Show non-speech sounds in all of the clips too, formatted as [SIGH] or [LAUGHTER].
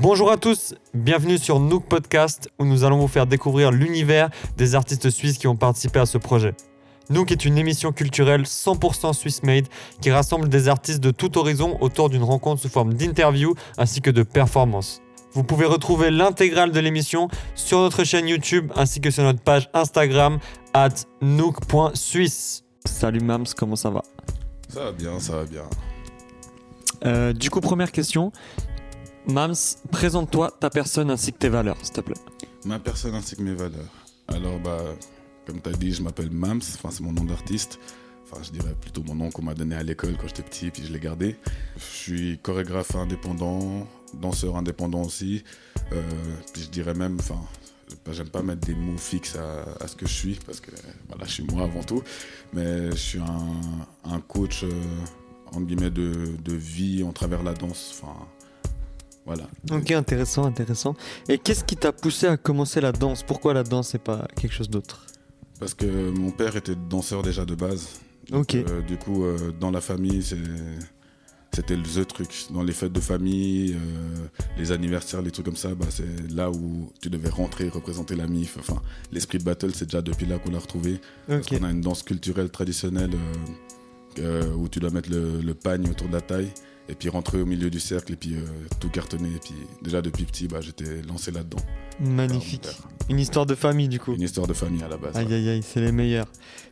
Bonjour à tous, bienvenue sur Nook Podcast où nous allons vous faire découvrir l'univers des artistes suisses qui ont participé à ce projet. Nook est une émission culturelle 100% Swiss made qui rassemble des artistes de tout horizon autour d'une rencontre sous forme d'interview ainsi que de performances. Vous pouvez retrouver l'intégrale de l'émission sur notre chaîne YouTube ainsi que sur notre page Instagram at nook.suisse. Salut Mams, comment ça va Ça va bien, ça va bien. Euh, Du coup, première question. Mams, présente-toi ta personne ainsi que tes valeurs, s'il te plaît. Ma personne ainsi que mes valeurs. Alors, bah, comme tu as dit, je m'appelle Mams, enfin, c'est mon nom d'artiste. Enfin, je dirais plutôt mon nom qu'on m'a donné à l'école quand j'étais petit, puis je l'ai gardé. Je suis chorégraphe indépendant, danseur indépendant aussi. Euh, puis je dirais même, enfin, j'aime pas mettre des mots fixes à, à ce que je suis, parce que voilà, je suis moi avant tout. Mais je suis un, un coach, euh, entre guillemets, de, de vie en travers la danse. Enfin, voilà. Ok, intéressant, intéressant. Et qu'est-ce qui t'a poussé à commencer la danse? Pourquoi la danse et pas quelque chose d'autre? Parce que mon père était danseur déjà de base. Donc, Ok. euh, du coup, euh, dans la famille, c'est- c'était le truc. Dans les fêtes de famille, euh, les anniversaires, les trucs comme ça, bah, c'est là où tu devais rentrer, représenter la MIF. Enfin, l'esprit de battle, c'est déjà depuis là qu'on l'a retrouvé. Parce Ok. qu'on a une danse culturelle traditionnelle euh, euh, où tu dois mettre le, le pagne autour de la taille et puis rentrer au milieu du cercle et puis euh, tout cartonner. Et puis déjà depuis petit, bah, j'étais lancé là-dedans. Magnifique. Une histoire de famille, du coup. Une histoire de famille à la base. Aïe aïe aïe, c'est les meilleurs.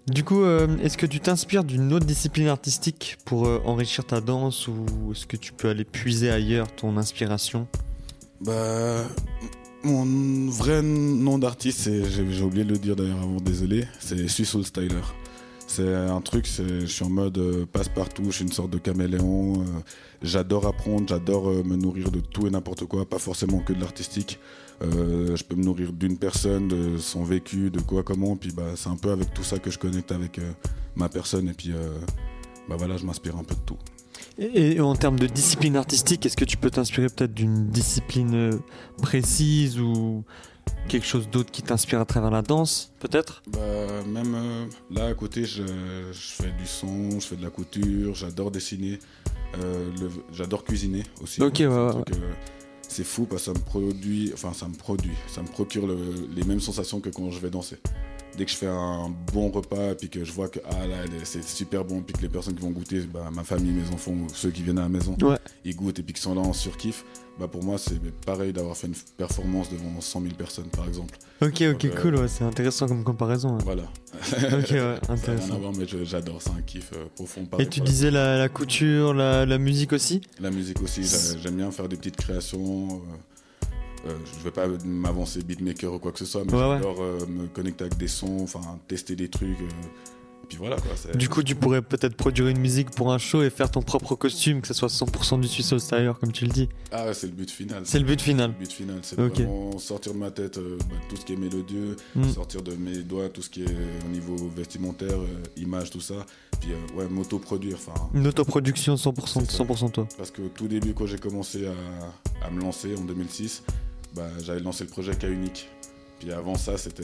Du coup, euh, est-ce que tu t'inspires d'une autre discipline artistique pour euh, enrichir ta danse ou est-ce que tu peux aller puiser ailleurs ton inspiration? Bah, mon vrai nom d'artiste, j'ai, oublié de le dire d'ailleurs avant, désolé, c'est Swiss Soul Styler. C'est un truc, je suis en mode euh, passe-partout, je suis une sorte de caméléon. euh, j'adore apprendre, j'adore euh, me nourrir de tout et n'importe quoi, pas forcément que de l'artistique. Je peux me nourrir d'une personne, de son vécu, de quoi, comment. Puis bah, c'est un peu avec tout ça que je connecte avec ma personne. Et puis bah, voilà, je m'inspire un peu de tout. et, et en termes de discipline artistique, est-ce que tu peux t'inspirer peut-être d'une discipline précise ou quelque chose d'autre qui t'inspire à travers la danse, peut-être? Bah, même euh, là à côté, je, je fais du son, je fais de la couture, j'adore dessiner, euh, j'adore cuisiner aussi. Ok, C'est ouais, ouais, euh, c'est fou parce que ça me produit, enfin ça me produit, ça me procure le- les mêmes sensations que quand je vais danser. Dès que je fais un bon repas, puis que je vois que ah là c'est super bon, puis que les personnes qui vont goûter, bah, ma famille, mes enfants, ou ceux qui viennent à la maison, Ouais. ils goûtent et puis qui sont là en surkiff, bah pour moi c'est pareil d'avoir fait une performance devant 100 000 personnes par exemple. Ok, ok, Donc, euh, cool, ouais, c'est intéressant comme comparaison. ouais. Voilà. Ok, ouais, [LAUGHS] intéressant. voir, mais j'adore, c'est un kiff euh, profond. Et tu disais la, la couture, la, la musique aussi? La musique aussi, j'a- j'aime bien faire des petites créations. euh, euh, je vais pas m'avancer beatmaker ou quoi que ce soit, mais Ouais, ouais. j'adore euh, me connecter avec des sons, enfin tester des trucs. euh, et puis voilà quoi. Du coup, tu pourrais peut-être produire une musique pour un show et faire ton propre costume, que ce soit 100% du Swiss Soul Styler, comme tu le dis. Ah ouais, c'est le but final. C'est le but final. Le but final, c'est Ok. vraiment sortir de ma tête euh, bah, tout ce qui est mélodieux, Mm. sortir de mes doigts tout ce qui est au niveau vestimentaire, euh, image, tout ça. Puis ouais, m'auto-produire. Une autoproduction 100%, C'est ça. 100% toi. Parce que au tout début, quand j'ai commencé à, à me lancer en 2006, bah, j'avais lancé le projet K Unique. Puis avant ça, c'était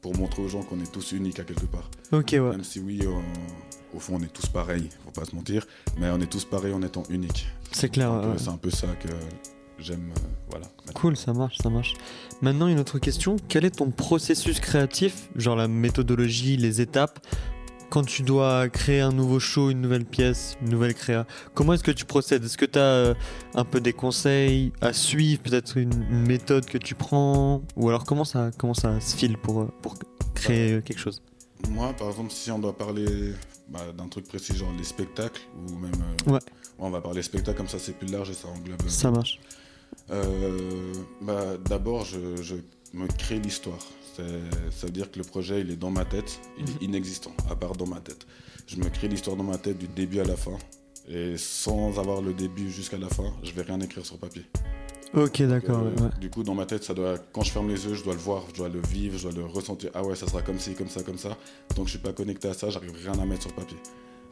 pour montrer aux gens qu'on est tous uniques à quelque part. Ok, ouais. Même si oui, on- au fond, on est tous pareils, faut pas se mentir, mais on est tous pareils en étant uniques. C'est clair. Euh, C'est un peu ça que j'aime. euh, voilà. Cool, ça marche, ça marche. Maintenant, une autre question. Quel est ton processus créatif, genre la méthodologie, les étapes, quand tu dois créer un nouveau show, une nouvelle pièce, une nouvelle créa Comment est-ce que tu procèdes? Est-ce que tu as un peu des conseils à suivre, peut-être une, méthode que tu prends? Ou alors comment ça, comment ça se file pour, euh, pour créer euh, quelque chose? Moi, par exemple, si on doit parler bah, d'un truc précis, genre les spectacles, ou même. euh, Ouais. On va parler spectacle, comme ça c'est plus large et ça englobe. Ça marche. Euh, bah, D'abord, je, je me crée l'histoire. Ça veut dire que le projet, il est dans ma tête, il est inexistant, à part dans ma tête. Je me crée l'histoire dans ma tête du début à la fin. Et sans avoir le début jusqu'à la fin, je vais rien écrire sur papier. Ok, d'accord. Euh, ouais. Du coup, dans ma tête, ça doit, quand je ferme les yeux, je dois le voir, je dois le vivre, je dois le ressentir. Ah ouais, ça sera comme ci, comme ça, comme ça. Donc je suis pas connecté à ça, j'arrive rien à mettre sur papier.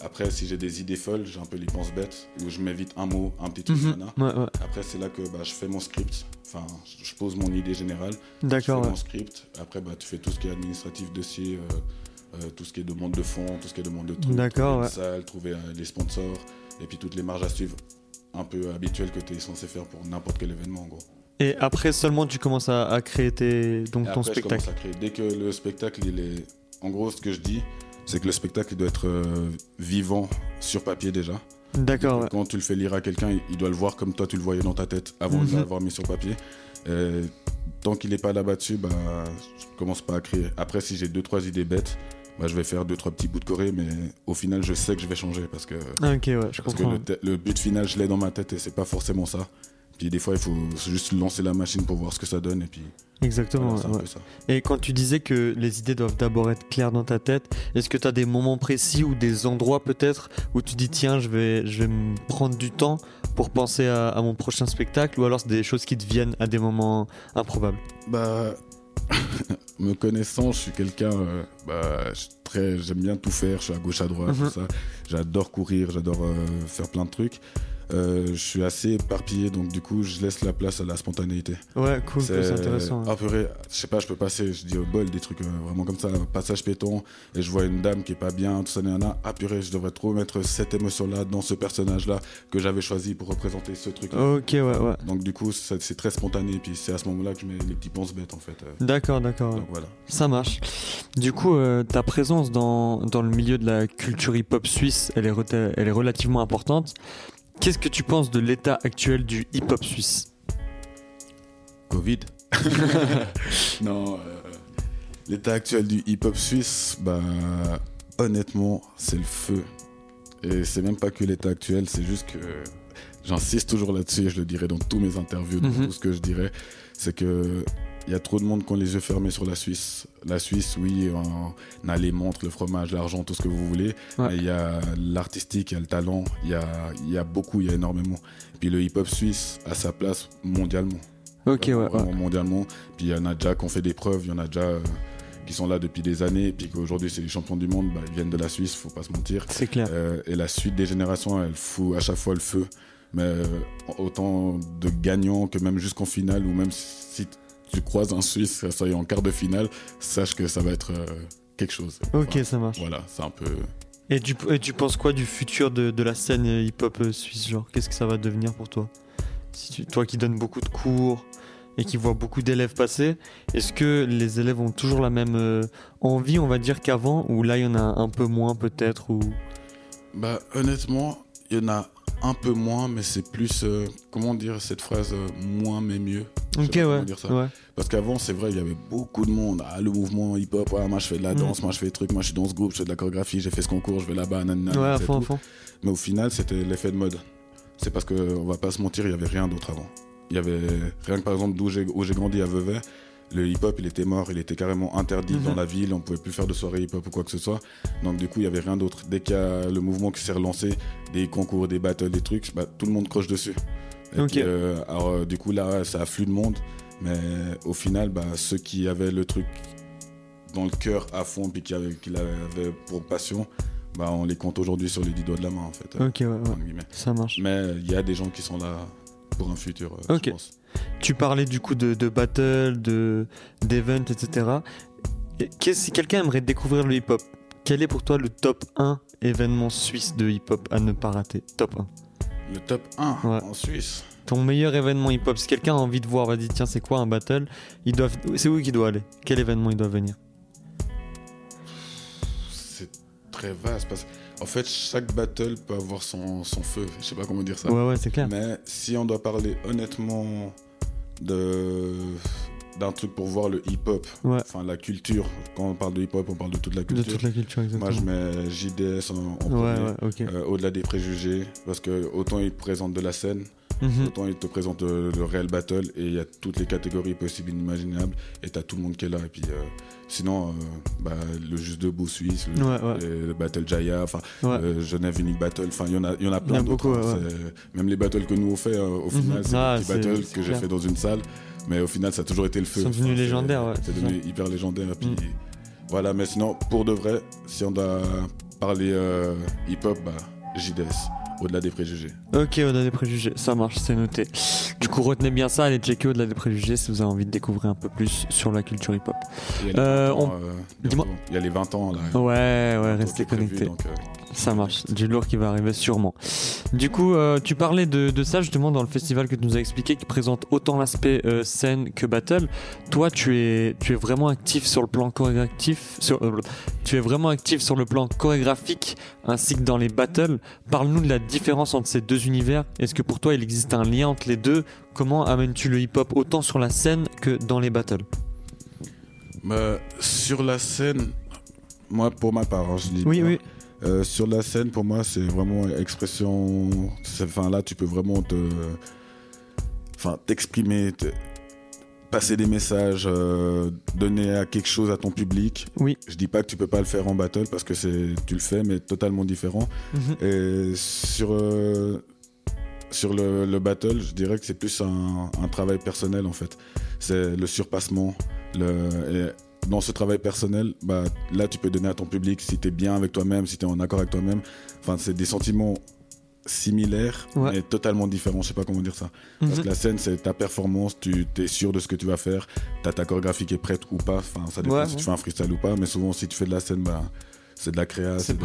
Après, si j'ai des idées folles, j'ai un peu les penses bêtes, où je mets vite un mot, un petit truc, Mhm. nana. Ouais, ouais. Après, c'est là que bah, je fais mon script. Enfin, je pose mon idée générale. Je fais D'accord. mon script. Après, bah, tu fais tout ce qui est administratif, dossier, euh, euh, tout ce qui est demande de fonds, tout ce qui est demande de trucs, D'accord, trouver salle, trouver euh, les sponsors, et puis toutes les marges à suivre un peu habituelles que tu es censé faire pour n'importe quel événement en gros. Et après seulement tu commences à, à créer tes, donc Et ton après, je spectacle. commence à créer. Dès que le spectacle, il est. En gros, ce que je dis, c'est que le spectacle il doit être euh, vivant sur papier déjà. D'accord, ouais. Quand tu le fais lire à quelqu'un, il- doit le voir comme toi tu le voyais dans ta tête avant de Mhm. l'avoir mis sur papier. Et tant qu'il n'est pas là-bas dessus, bah, je commence pas à créer. Après, si j'ai deux trois idées bêtes, bah, je vais faire deux trois petits bouts de Corée, mais au final, je sais que je vais changer parce que Ah, ok, ouais, je parce que le, le but final, je l'ai dans ma tête et c'est pas forcément ça. Puis des fois, il faut juste lancer la machine pour voir ce que ça donne et puis Exactement. voilà, ouais. ça. Et quand tu disais que les idées doivent d'abord être claires dans ta tête, est-ce que tu as des moments précis ou des endroits peut-être où tu dis tiens, je vais, je vais me prendre du temps pour penser à, à mon prochain spectacle ou alors c'est des choses qui te viennent à des moments improbables? Bah, [LAUGHS] me connaissant, je suis quelqu'un, euh, bah, très, j'aime bien tout faire, je suis à gauche, à droite, Mhm. tout ça. J'adore courir, j'adore euh, faire plein de trucs. Euh, je suis assez éparpillé, donc du coup, je laisse la place à la spontanéité. Ouais, cool, c'est intéressant. Ah, purée, je sais pas, je peux passer, je dis au bol des trucs euh, vraiment comme ça, un passage péton, et je vois une dame qui est pas bien, tout ça, nanana. Ah, purée, je devrais trop mettre cette émotion-là dans ce personnage-là que j'avais choisi pour représenter ce truc-là. Ok, ouais, ouais. Donc du coup, c'est très spontané, puis c'est à ce moment-là que je mets les petits ponces bêtes en fait. euh. D'accord, d'accord. Donc voilà. Ça marche. Du coup, euh, ta présence dans, dans le milieu de la culture hip-hop suisse, elle est, elle est relativement importante. Qu'est-ce que tu penses de l'état actuel du hip-hop suisse? Covid [LAUGHS] Non, euh, l'état actuel du hip-hop suisse, bah honnêtement, c'est le feu. Et c'est même pas que l'état actuel, c'est juste que j'insiste toujours là-dessus et je le dirai dans tous mes interviews, dans Mhm. tout ce que je dirais, c'est que il y a trop de monde qui ont les yeux fermés sur la Suisse. La Suisse, oui, on a les montres, le fromage, l'argent, tout ce que vous voulez. Ouais. Mais il y a l'artistique, il y a le talent, il y a, il y a beaucoup, il y a énormément. Et puis le hip-hop suisse a sa place mondialement. Ok, ouais, Vraiment, ouais. mondialement. Puis il y en a déjà qui ont fait des preuves, il y en a déjà euh, qui sont là depuis des années, et puis qu'aujourd'hui c'est les champions du monde, bah, ils viennent de la Suisse, faut pas se mentir. C'est clair. Euh, et la suite des générations, elle fout à chaque fois le feu. Mais euh, autant de gagnants que même jusqu'en finale, ou même si tu croises un Suisse, ça soit en quart de finale, sache que ça va être euh, quelque chose. Ok, Enfin, ça marche. Voilà, c'est un peu. Et tu, et tu penses quoi du futur de, de la scène hip-hop euh, suisse Genre, qu'est-ce que ça va devenir pour toi? Si tu, Toi qui donnes beaucoup de cours et qui vois beaucoup d'élèves passer, est-ce que les élèves ont toujours la même euh, envie, on va dire, qu'avant? Ou là, il y en a un peu moins peut-être ou... Bah, honnêtement, il y en a un peu moins, mais c'est plus. euh, comment dire cette phrase euh, Moins mais mieux? Ok, ouais. dire ça. ouais. Parce qu'avant, c'est vrai, il y avait beaucoup de monde. Ah, le mouvement hip-hop, moi je fais de la Mm. danse, moi je fais des trucs, moi je suis dans ce groupe, je fais de la chorégraphie, j'ai fait ce concours, je vais là-bas, nanana. Ouais, à fond, à fond. Mais au final, c'était l'effet de mode. C'est parce que, on va pas se mentir, il y avait rien d'autre avant. Il y avait rien que par exemple d'où j'ai où j'ai grandi à Vevey, le hip-hop il était mort, il était carrément interdit Mhm. dans la ville, on pouvait plus faire de soirée hip-hop ou quoi que ce soit. Donc du coup, il y avait rien d'autre. Dès qu'il y a le mouvement qui s'est relancé, des concours, des battles, des trucs, bah, tout le monde croche dessus. Et puis, euh, alors euh, du coup là, ça afflue de monde, mais au final, bah, ceux qui avaient le truc dans le cœur à fond, puis qui avaient, qui l'avaient pour passion, bah, on les compte aujourd'hui sur les dix doigts de la main en fait. Ok, ouais, ouais. Ça marche. Mais il y a des gens qui sont là pour un futur, euh, je pense. Tu parlais du coup de, de battle, de d'event, etc. Et si quelqu'un aimerait découvrir le hip-hop, quel est pour toi le top 1 événement suisse de hip-hop à ne pas rater? Top 1. Le top 1 Ouais. en Suisse. Ton meilleur événement hip-hop, si quelqu'un a envie de voir, va dire tiens c'est quoi un battle, ils doivent, c'est où qu'il doit aller? Quel événement il doit venir? C'est très vaste parce qu'en fait, chaque battle peut avoir son, son feu. Je sais pas comment dire ça. Ouais ouais c'est clair. Mais si on doit parler honnêtement de d'un truc pour voir le hip-hop, Ouais. enfin la culture, quand on parle de hip-hop, on parle de toute la De culture. toute la culture exactement. Moi, je mets JDS en, en Ouais premier, ouais euh, au-delà des préjugés, parce que autant il présente de la scène, Mhm. Autant il te présente euh, le réel battle et il y a toutes les catégories possibles et inimaginables et t'as tout le monde qui est là. Et puis euh, sinon, euh, bah, le Juste Debout Suisse, le, Ouais, ouais. le Battle Jaya, enfin Ouais. euh, Genève Unique Battle, enfin il y en a, y en a plein d'autres. hein. Même les battles que nous on fait, euh, au final, Mhm. c'est Ah, des petits battles que j'ai fait dans une salle, mais au final ça a toujours été le feu. Ils sont devenus c'est- légendaires, ouais, C'est c'est devenu hyper légendaire. Et puis Mhm. voilà, mais sinon, pour de vrai, si on doit parler hip-hop, bah, JDS, au-delà des préjugés. Ok, au-delà des préjugés, ça marche, c'est noté. Du coup, retenez bien ça, allez checker au-delà des préjugés si vous avez envie de découvrir un peu plus sur la culture hip-hop. Il y a les Euh, 20 ans, on- euh, Dis-moi. bientôt. Il y a les 20 ans là. Ouais, ouais, restez connectés. euh, Ça marche, du lourd qui va arriver sûrement. Du coup, euh, tu parlais de, de ça justement dans le festival que tu nous as expliqué, qui présente autant l'aspect euh, scène que battle. Toi, tu es, tu es vraiment actif sur le plan chorégraphique, sur, euh, tu es vraiment actif sur le plan chorégraphique ainsi que dans les battles. Parle-nous de la différence entre ces deux univers. Est-ce que pour toi, il existe un lien entre les deux? Comment amènes-tu le hip-hop autant sur la scène que dans les battles? Bah, sur la scène, moi pour ma part, hein, je dis Oui, pas. oui. Euh, sur la scène, pour moi, c'est vraiment expression. Enfin, là, tu peux vraiment te. Enfin, t'exprimer, te- passer des messages, euh, donner à quelque chose à ton public. Oui. Je dis pas que tu peux pas le faire en battle parce que c'est, tu le fais, mais totalement différent. Mhm. Et sur, euh, sur le, le battle, je dirais que c'est plus un, un travail personnel en fait. C'est le surpassement. Le, et dans ce travail personnel, bah, là tu peux donner à ton public si tu es bien avec toi-même, si tu es en accord avec toi-même. Enfin, c'est des sentiments similaires, Ouais. mais totalement différents. Je sais pas comment dire ça. Parce Mhm. que la scène, c'est ta performance, tu es sûr de ce que tu vas faire, as ta chorégraphie qui est prête ou pas. Enfin, ça dépend Ouais, si ouais. tu fais un freestyle ou pas, mais souvent, si tu fais de la scène, bah, c'est de la créa, C'est du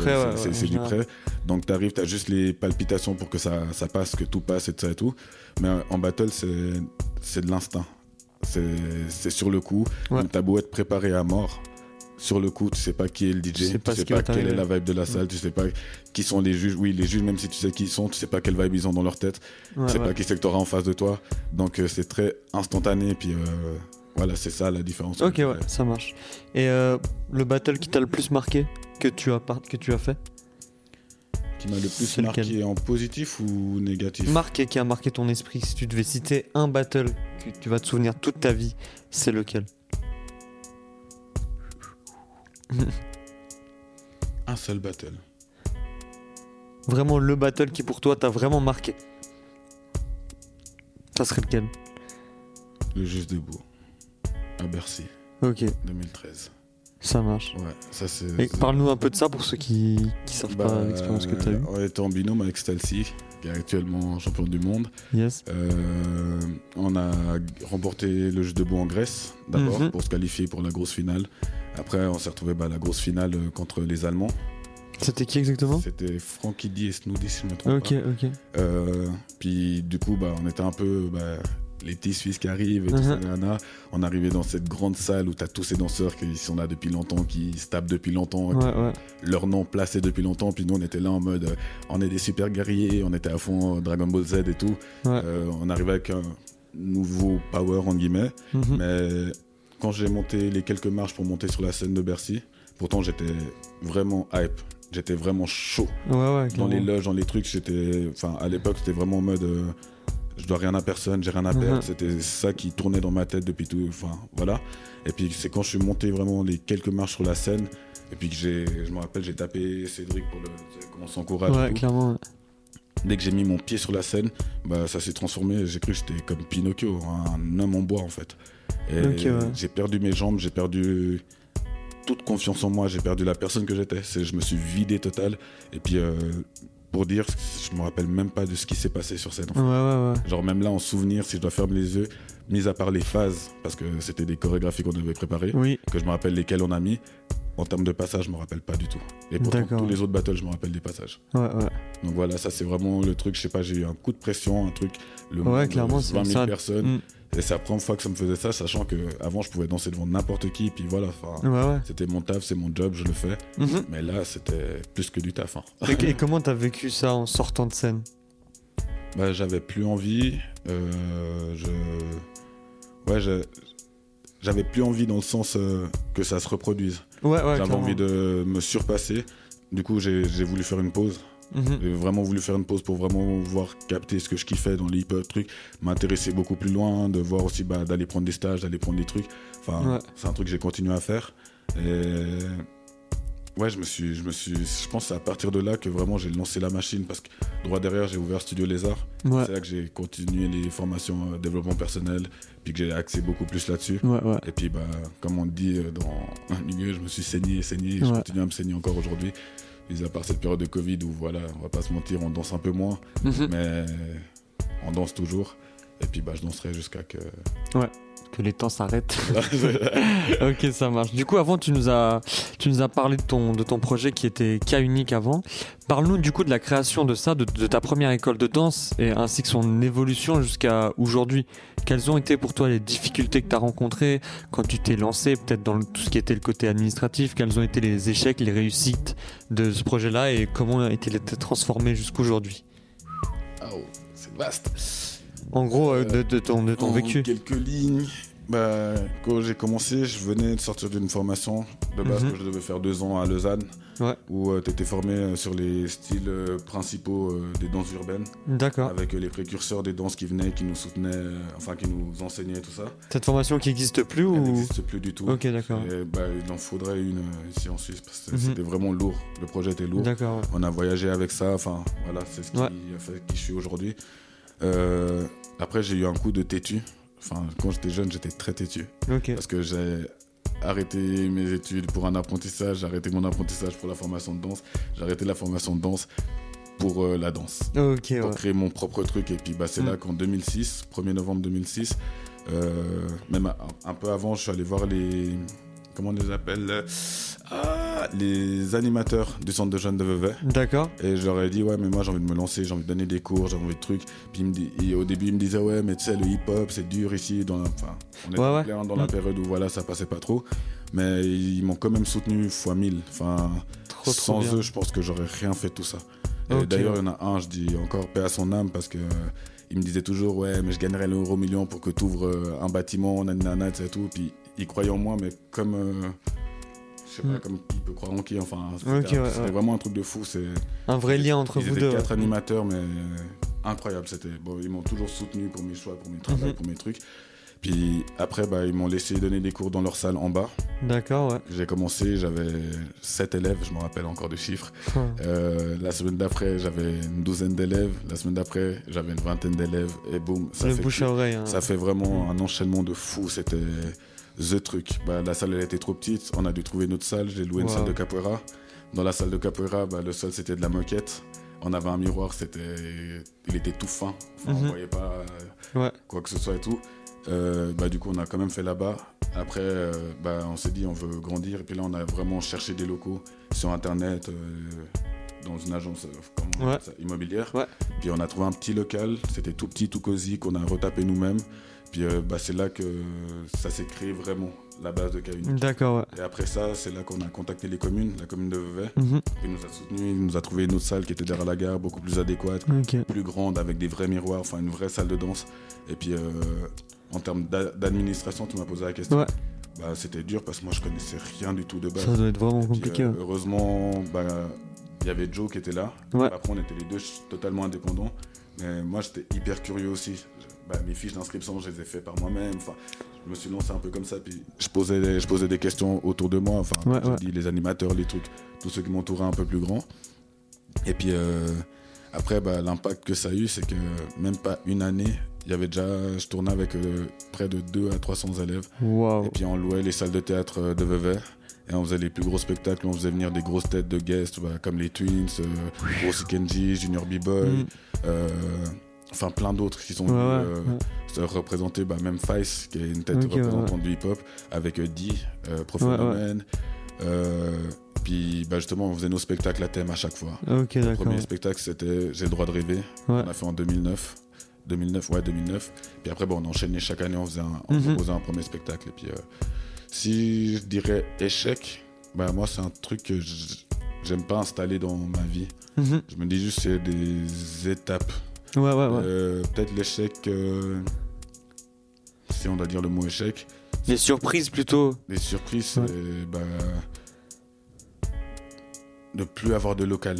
prêt. Donc, tu arrives, tu as juste les palpitations pour que ça, ça passe, que tout passe et tout ça et tout. Mais en battle, c'est c'est de l'instinct. C'est c'est sur le coup. T'as beau être préparé à mort. Sur le coup, tu sais pas qui est le DJ, Tu sais pas tu sais pas quelle est la vibe de la salle, tu sais pas qui sont les juges. Oui, les juges, même si tu sais qui ils sont, tu sais pas quelle vibe ils ont dans leur tête. Ouais, Tu sais ouais. pas qui c'est que t'auras en face de toi. Donc euh, c'est très instantané. Puis euh, voilà, c'est ça la différence. Ok, ouais, ça marche. Et euh, le battle qui t'a le plus marqué que tu as, par- que tu as fait? Qui m'a le plus marqué en positif ou négatif? Marqué, qui a marqué ton esprit. Si tu devais citer un battle que tu vas te souvenir toute ta vie, c'est lequel? [LAUGHS] Un seul battle. Vraiment le battle qui pour toi t'a vraiment marqué. Ça serait lequel? Le Juste Debout. À Bercy, Ok, 2013. ça marche. Ouais, ça c'est. Parle-nous un peu de ça pour ceux qui, qui savent Bah, pas l'expérience que tu as eue. On était en binôme avec Stalcy, qui est actuellement champion du monde. Yes. Euh, on a remporté le jeu debout en Grèce, d'abord, Mhm. pour se qualifier pour la grosse finale. Après, on s'est retrouvé bah, à la grosse finale euh, contre les Allemands. C'était qui exactement? C'était Frankie D et Snoody, si je me trompe Ok, pas. ok. Euh, puis du coup, bah, on était un peu bah, les petits Suisses qui arrivent et tout ça, Mhm. nanana. On arrivait dans cette grande salle où tu as tous ces danseurs qui sont là depuis longtemps, qui se tapent depuis longtemps, Ouais, ouais. leur nom placé depuis longtemps. Puis nous, on était là en mode, euh, on est des super guerriers, on était à fond euh, Dragon Ball Z et tout. Ouais. On arrivait avec un nouveau power, entre guillemets. Mhm. Mais quand j'ai monté les quelques marches pour monter sur la scène de Bercy, pourtant j'étais vraiment hype. J'étais vraiment chaud. Ouais, ouais, Dans les loges, dans les trucs, j'étais. Enfin, à l'époque, c'était vraiment en mode. euh, je dois rien à personne, j'ai rien à perdre. Mhm. C'était ça qui tournait dans ma tête depuis tout. Enfin, voilà. Et puis, c'est quand je suis monté vraiment les quelques marches sur la scène. Et puis que j'ai, je me rappelle, j'ai tapé Cédric pour le, comment on s'encourage Ouais, clairement. Dès que j'ai mis mon pied sur la scène, bah, ça s'est transformé. J'ai cru que j'étais comme Pinocchio, un homme en bois en fait. Ouais. j'ai perdu mes jambes, j'ai perdu toute confiance en moi, j'ai perdu la personne que j'étais. Je me suis vidé total. Et puis, euh, pour dire, je me rappelle même pas de ce qui s'est passé sur scène. Ouais, ouais. Genre, même là, en souvenir, si je dois fermer les yeux, mis à part les phases, parce que c'était des chorégraphies qu'on devait préparer, Oui, que je me rappelle lesquelles on a mis. En termes de passage, je me rappelle pas du tout. Et pourtant, tous les autres battles, je me rappelle des passages. ouais, ouais. Donc voilà, ça c'est vraiment le truc, je sais pas, j'ai eu un coup de pression, un truc, le Ouais, monde, clairement, euh, c'est 20 000 ça. personnes. Mm. Et c'est la première fois que ça me faisait ça, sachant que avant je pouvais danser devant n'importe qui, puis voilà, enfin, Ouais, ouais. c'était mon taf, c'est mon job, je le fais. Mhm. Mais là, c'était plus que du taf. hein. Et, et [LAUGHS] comment t'as vécu ça en sortant de scène? Bah, j'avais plus envie, euh, je... Ouais, je- j'avais plus envie dans le sens euh, que ça se reproduise. Ouais, ouais, j'avais envie de me surpasser. Du coup, j'ai voulu faire une pause. Mhm. J'ai vraiment voulu faire une pause pour vraiment voir capter ce que je kiffais dans les hip-hop trucs, m'intéresser beaucoup plus loin, de voir aussi bah, d'aller prendre des stages, d'aller prendre des trucs. Enfin, Ouais. c'est un truc que j'ai continué à faire. Et ouais, je me suis, je me suis, je pense c'est à partir de là que vraiment j'ai lancé la machine parce que droit derrière j'ai ouvert Studio Lézard. Ouais, C'est là que j'ai continué les formations euh, développement personnel, puis que j'ai axé beaucoup plus là-dessus. ouais, ouais. Et puis, bah, comme on dit euh, dans [LAUGHS] un milieu, je me suis saigné et saigné, et je continue à me saigner encore aujourd'hui. Mis à part cette période de Covid où, voilà, on va pas se mentir, on danse un peu moins, Mhm. mais on danse toujours. Et puis, bah, je danserai jusqu'à que. Que les temps s'arrêtent. [LAUGHS] [LAUGHS] ok, ça marche. Du coup, avant, tu nous as, tu nous as parlé de ton, de ton projet qui était cas unique avant. Parle-nous du coup de la création de ça, de, de ta première école de danse, et ainsi que son évolution jusqu'à aujourd'hui. Quelles ont été pour toi les difficultés que tu as rencontrées quand tu t'es lancé, peut-être dans le- tout ce qui était le côté administratif? Quels ont été les échecs, les réussites de ce projet-là, et comment a-t-il été transformé jusqu'aujourd'hui? Ah, oh, c'est vaste. En gros, euh, de, de ton, de ton En vécu. quelques lignes. Bah, quand j'ai commencé, je venais de sortir d'une formation de base Mhm. que je devais faire deux ans à Lausanne, Ouais. où tu étais formé euh, sur les styles euh, principaux euh, des danses urbaines, D'accord. avec euh, les précurseurs des danses qui venaient, qui nous soutenaient, euh, enfin qui nous enseignaient tout ça. Cette formation qui n'existe plus Elle ou n'existe plus du tout. Ok, d'accord. Bah, il en faudrait une euh, ici en Suisse parce que Mhm. c'était vraiment lourd. Le projet était lourd. D'accord. ouais. On a voyagé avec ça. Enfin, voilà, c'est ce qui Ouais. a fait qui je suis aujourd'hui. Euh, après, j'ai eu un coup de têtu. Enfin, quand j'étais jeune, j'étais très têtu parce que j'ai arrêté mes études pour un apprentissage, j'ai arrêté mon apprentissage pour la formation de danse, j'ai arrêté la formation de danse pour euh, la danse, ouais. pour créer mon propre truc. Et puis, bah, c'est Mm. là qu'en 2006, 1er novembre 2006, euh, même un, un peu avant, je suis allé voir les. Comment on les appelle ah, Les animateurs du centre de jeunes de Vevey. D'accord. Et je leur ai dit, ouais, mais moi j'ai envie de me lancer, j'ai envie de donner des cours, j'ai envie de trucs. Puis il me au début, ils me disaient, ouais, mais tu sais, le hip-hop, c'est dur ici. Dans la- Enfin, on était Ouais, dans la Mm. période où voilà, ça passait pas trop. Mais ils m'ont quand même soutenu fois 1000. Enfin, Trop, sans eux, je pense que j'aurais rien fait tout ça. D'ailleurs, il y en a un, je dis encore paix à son âme parce que euh, il me disait toujours, ouais, mais je gagnerais l'euro million pour que tu ouvres un bâtiment, nanana, et tout. Puis il croyait en moi, mais comme. euh, je sais pas, Mm. comme qui peut croire en qui. Enfin, c'était ouais, ouais. vraiment un truc de fou. C'est. Un vrai lien entre Ils vous deux. quatre ouais. animateurs, mais incroyable. C'était bon, ils m'ont toujours soutenu pour mes choix, pour mes travaux, Mhm. pour mes trucs. Puis après, bah, ils m'ont laissé donner des cours dans leur salle en bas. D'accord, ouais. J'ai commencé, j'avais sept élèves, je me rappelle encore du chiffre. [LAUGHS] Euh, la semaine d'après, j'avais une douzaine d'élèves. La semaine d'après, j'avais une vingtaine d'élèves. Et boum, ça le fait, bouche à oreille. hein. ça fait vraiment un enchaînement de fou. C'était the truc. Bah, la salle, elle était trop petite. On a dû trouver notre salle. J'ai loué une salle de capoeira. Dans la salle de capoeira, bah, le sol, c'était de la moquette. On avait un miroir, c'était, il était tout fin. Enfin, Mhm. On voyait pas euh, Ouais. quoi que ce soit et tout. Euh, bah, du coup, on a quand même fait là-bas. Après, euh, bah, on s'est dit, on veut grandir. Et puis là, on a vraiment cherché des locaux sur Internet, euh, dans une agence comment on Ouais. appelle ça, immobilière. Ouais. Puis on a trouvé un petit local. C'était tout petit, tout cosy, qu'on a retapé nous-mêmes. Puis euh, bah, c'est là que ça s'est créé vraiment, la base de K1. D'accord, ouais. Et après ça, c'est là qu'on a contacté les communes, la commune de Vevey. Mhm. Il nous a soutenus, il nous a trouvé une autre salle qui était derrière la gare, beaucoup plus adéquate plus grande avec des vrais miroirs, enfin une vraie salle de danse. Et puis euh, en termes d'a- d'administration, tu m'as posé la question. Ouais. Bah, c'était dur parce que moi je connaissais rien du tout de base. Ça doit être vraiment puis, compliqué. euh, heureusement, bah, il y avait Joe qui était là. Ouais. Après on était les deux totalement indépendants. Mais moi j'étais hyper curieux aussi. Bah, mes fiches d'inscription, je les ai fait par moi-même. Enfin, je me suis lancé un peu comme ça. Puis je posais, des- je posais des questions autour de moi. Enfin, Ouais, j'ai ouais. dit les animateurs, les trucs, tous ceux qui m'entouraient un peu plus grands. Et puis euh, après, bah, l'impact que ça a eu, c'est que même pas une année, il y avait déjà, je tournais avec euh, près de 2 à 300 élèves. Et puis on louait les salles de théâtre euh, de Vevey. Et on faisait les plus gros spectacles, on faisait venir des grosses têtes de guests, bah, comme les Twins, euh, Kenji, Junior B-Boy, Mm. euh, enfin plein d'autres qui sont Ouais, euh, ouais. représenter, bah, même Fice, qui est une tête Ok, ouais, représentante du hip-hop, avec euh, D, euh, Prophénomène. Euh, puis bah, justement, on faisait nos spectacles à thème à chaque fois. Le premier spectacle, c'était J'ai le droit de rêver. On a fait en 2009. 2009, ouais, 2009. Puis après, bon, on enchaînait chaque année, on, faisait un, on proposait un premier spectacle. Et puis, euh, si je dirais échec, bah, moi, c'est un truc que j- j'aime pas installer dans ma vie. Mhm. Je me dis juste, c'est des étapes. Ouais, ouais, ouais. Euh, Peut-être l'échec, euh, si on doit dire le mot échec, Les surprises plutôt. les surprises, Ouais. c'est bah, de plus avoir de local.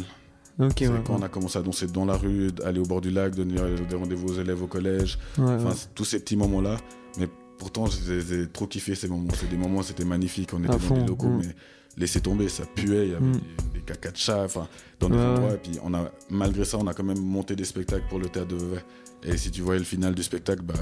Ok, C'est ouais. quand on a commencé à danser dans la rue, aller au bord du lac, donner des rendez-vous aux élèves au collège, enfin tous ces petits moments-là. Mais pourtant, j'ai trop kiffé ces moments. C'est des moments, c'était magnifique. On était À dans fond, des locaux, mm. mais laissez tomber, ça puait. Il y avait Mm. des, des cacas de chat, enfin dans des Ouais, endroits. Et puis on a, malgré ça, on a quand même monté des spectacles pour le théâtre de Vevey. Et si tu voyais le final du spectacle, bah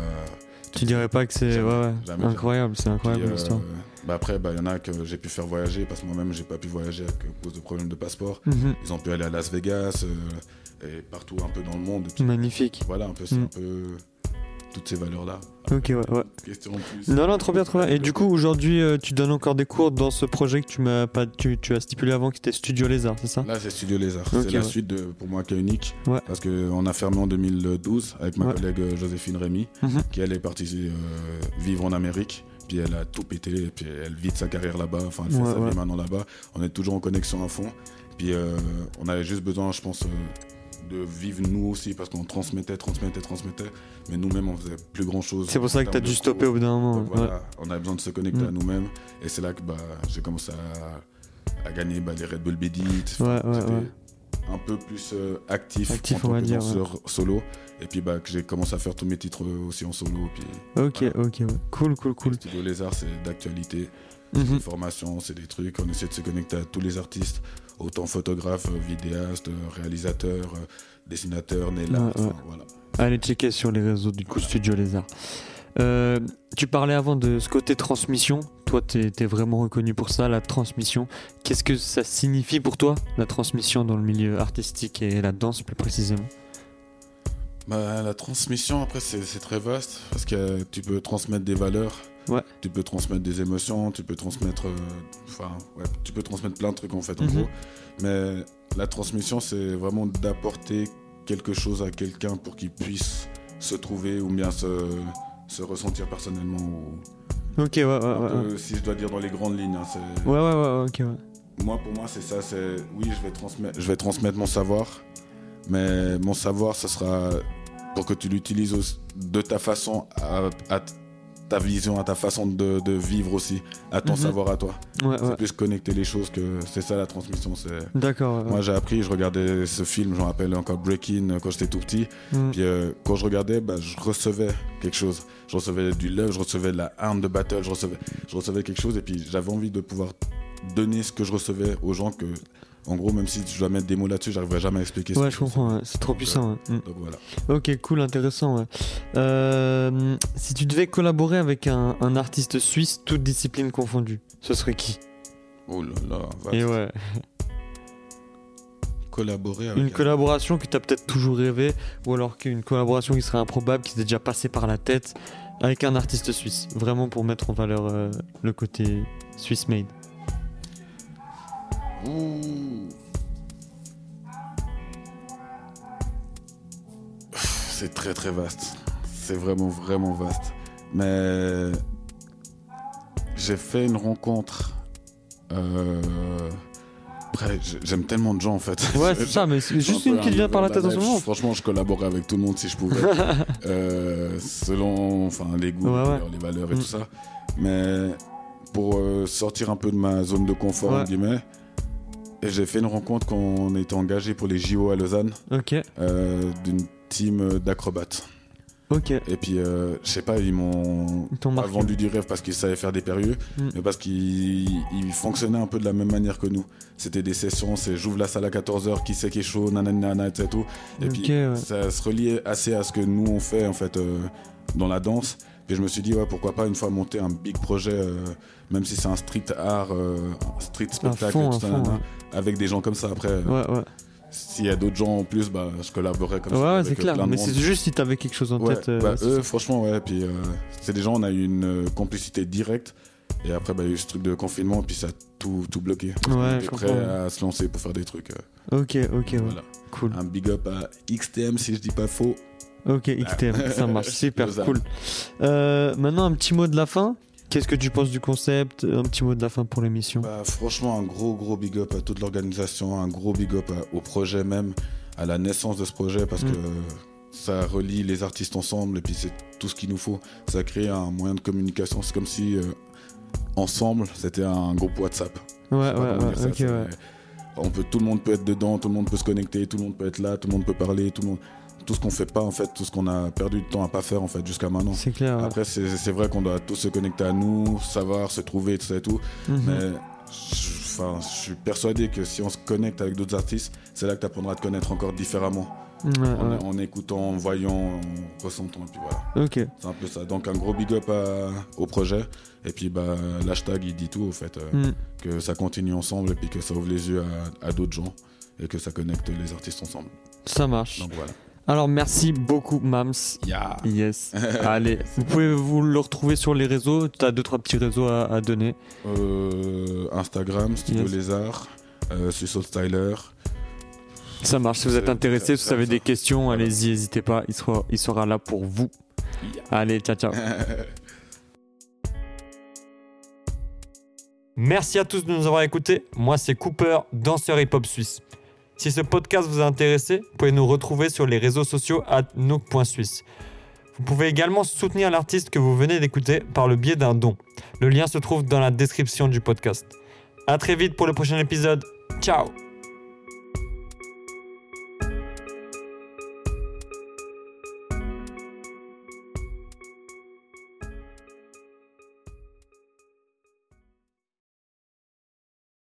Tu dirais pas que c'est ouais, ouais. incroyable, c'est incroyable euh, l'histoire. bah après, bah, il y en a que j'ai pu faire voyager parce que moi-même, j'ai pas pu voyager à cause de problèmes de passeport. Mhm. Ils ont pu aller à Las Vegas euh, et partout un peu dans le monde. Puis, Magnifique. voilà, un peu, c'est Mm. un peu toutes ces valeurs-là. Ok, ouais, ouais. Question en plus. Non, non, trop bien, trop bien. Et du coup, aujourd'hui, euh, tu donnes encore des cours dans ce projet que tu m'as pas, tu, tu as stipulé avant, qui était Studio Lézard, c'est ça? Là, c'est Studio Lézard. C'est la suite de, pour moi qui est unique. Ouais. Parce qu'on a fermé en 2012 avec ma Ouais. collègue euh, Joséphine Rémy, Mhm. qui elle est partie euh, vivre en Amérique. Puis elle a tout pété, et puis elle vit de sa carrière là-bas, enfin elle fait Ouais, sa ouais. vie maintenant là-bas. On est toujours en connexion à fond. Puis euh, on avait juste besoin, je pense, euh, de vivre nous aussi, parce qu'on transmettait, transmettait, transmettait. Mais nous-mêmes, on faisait plus grand-chose. C'est pour ça que tu as dû stopper au bout d'un moment. Donc ouais. voilà, on a besoin de se connecter Mm. à nous-mêmes. Et c'est là que bah, j'ai commencé à, à gagner bah, les Red Bull Bedit. Ouais, ouais, un peu plus euh, actif, Actif, en on va dire, solo. Et puis bah, que j'ai commencé à faire tous mes titres aussi en solo. Puis Ok, ok. Cool, cool, cool. Studio Lézard, c'est d'actualité. Mhm. Des formations, c'est des trucs. On essaie de se connecter à tous les artistes, autant photographes, euh, vidéastes, euh, réalisateurs, euh, dessinateurs, Ouais, ouais. voilà. Allez checker sur les réseaux du coup Studio Lézard. Euh, tu parlais avant de ce côté transmission. Toi, tu es, vraiment reconnu pour ça, la transmission. Qu'est-ce que ça signifie pour toi, la transmission dans le milieu artistique et la danse plus précisément? Bah, la transmission, après, c'est très vaste parce que euh, tu peux transmettre des valeurs, Ouais. tu peux transmettre des émotions, tu peux transmettre, euh, enfin, ouais, tu peux transmettre plein de trucs en fait, en Mhm. gros. Mais la transmission, c'est vraiment d'apporter quelque chose à quelqu'un pour qu'il puisse se trouver ou bien se, se ressentir personnellement. Ou, Ok, ouais, ouais, si je dois dire dans les grandes lignes. hein, c'est- Ouais, ouais, ouais, ouais, ok, ouais. moi, pour moi, c'est ça. C'est oui, je vais transmettre, je vais transmettre mon savoir, mais mon savoir, ce sera pour que tu l'utilises de ta façon, à, à ta vision, à ta façon de, de vivre aussi, à ton Mhm. savoir à toi. Ouais, C'est ouais. plus connecter les choses que c'est ça la transmission. C'est D'accord. ouais, moi, j'ai appris, je regardais ce film, je me rappelle encore Breaking quand j'étais tout petit. Mm. Puis euh, quand je regardais, bah, je recevais quelque chose. Je recevais du love, je recevais de la arme de battle, je recevais, je recevais quelque chose. Et puis j'avais envie de pouvoir donner ce que je recevais aux gens que, en gros, même si je dois mettre des mots là-dessus, j'arriverai jamais à expliquer. Ouais, je comprends, ouais. c'est trop puissant. ouais. Donc voilà. Ok, cool, intéressant. Euh, si tu devais collaborer avec un, un artiste suisse, toutes disciplines confondues, ce serait qui? Oh là là, va Et ouais, collaborer avec une un- collaboration que tu as peut-être toujours rêvé, ou alors qu'une collaboration qui serait improbable, qui t'est déjà passée par la tête, avec un artiste suisse, vraiment pour mettre en valeur euh, le côté Swiss made. C'est très très vaste. C'est vraiment vraiment vaste. Mais j'ai fait une rencontre. euh, Après, j'aime tellement de gens en fait. Ouais, c'est ça, mais c'est juste Un une qui vient par la tête en ce moment. Franchement, je collaborerais avec tout le monde si je pouvais. [LAUGHS] Euh, selon enfin, les goûts, Ouais, les, ouais. couleurs, les valeurs et Mm. tout ça. Mais pour euh, sortir un peu de ma zone de confort, Ouais. entre guillemets, et j'ai fait une rencontre quand on était engagé pour les JO à Lausanne ok, euh, d'une team d'acrobates. ok. Et puis, euh, je sais pas, ils m'ont vendu du rêve parce qu'ils savaient faire des périlleux, Mm. mais parce qu'ils ils fonctionnaient un peu de la même manière que nous. C'était des sessions, c'est j'ouvre la salle à 14h, qui sait qui est chaud, nanana, et tout. Et puis, ouais. ça se reliait assez à ce que nous on fait en fait euh, dans la danse. Puis je me suis dit, ouais, pourquoi pas une fois monter un big projet, euh, même si c'est un street art, euh, un street spectacle, fond, tout à ça, fond. nanana, Ouais, avec des gens comme ça. Après, ouais. ouais. s'il y a d'autres gens en plus, bah, je collaborerais comme ça. ouais, c'est euh, clair. Mais c'est juste si t'avais quelque chose en tête. euh, bah, eux, franchement, ouais. Puis euh, c'est des gens, on a eu une euh, complicité directe. Et après, bah, il y a eu ce truc de confinement, puis ça a tout, tout bloqué. Ouais, je prêt à se lancer pour faire des trucs. euh, Ok, ok, ouais. voilà. Cool. Un big up à XTM, si je dis pas faux. Ok, XTM, ça marche, [LAUGHS] super cool. Euh, maintenant, un petit mot de la fin. Qu'est-ce que tu penses du concept? Un petit mot de la fin pour l'émission. Bah, franchement, un gros, gros big up à toute l'organisation, un gros big up à- au projet même, à la naissance de ce projet, parce Mm. que ça relie les artistes ensemble, et puis c'est tout ce qu'il nous faut. Ça crée un moyen de communication. C'est comme si, euh, ensemble, c'était un groupe WhatsApp. Ouais, ouais, ouais, ça, ouais. On peut, tout le monde peut être dedans, tout le monde peut se connecter, tout le monde peut être là, tout le monde peut parler, tout le monde, tout ce qu'on fait pas en fait, tout ce qu'on a perdu de temps à pas faire en fait jusqu'à maintenant. C'est clair. ouais. Après c'est vrai qu'on doit tous se connecter à nous, savoir se trouver tout ça et tout, Mhm. mais je, enfin, je suis persuadé que si on se connecte avec d'autres artistes, c'est là que tu apprendras à te connaître encore différemment. Ouais, en, ouais. en écoutant, en voyant, en ressentant, et puis voilà. Ok. C'est un peu ça. Donc un gros big up à- au projet. Et puis bah, l'hashtag il dit tout au fait. euh, Hmm. Que ça continue ensemble et puis que ça ouvre les yeux à, à d'autres gens et que ça connecte les artistes ensemble. Ça marche. Donc voilà. Alors merci beaucoup Mams. Yes. [LAUGHS] Allez, vous pouvez vous le retrouver sur les réseaux. Tu as deux trois petits réseaux à, à donner. Euh, Instagram, Studio Yes. Lézard, euh, Styler. Ça marche. Si vous êtes C'est- intéressé, si vous avez des questions, Voilà. allez-y, n'hésitez pas. Il sera, il sera là pour vous. Allez, ciao ciao. [LAUGHS] Merci à tous de nous avoir écoutés. Moi, c'est Cooper, danseur hip-hop suisse. Si ce podcast vous a intéressé, vous pouvez nous retrouver sur les réseaux sociaux à nook.suisse. Vous pouvez également soutenir l'artiste que vous venez d'écouter par le biais d'un don. Le lien se trouve dans la description du podcast. À très vite pour le prochain épisode. Ciao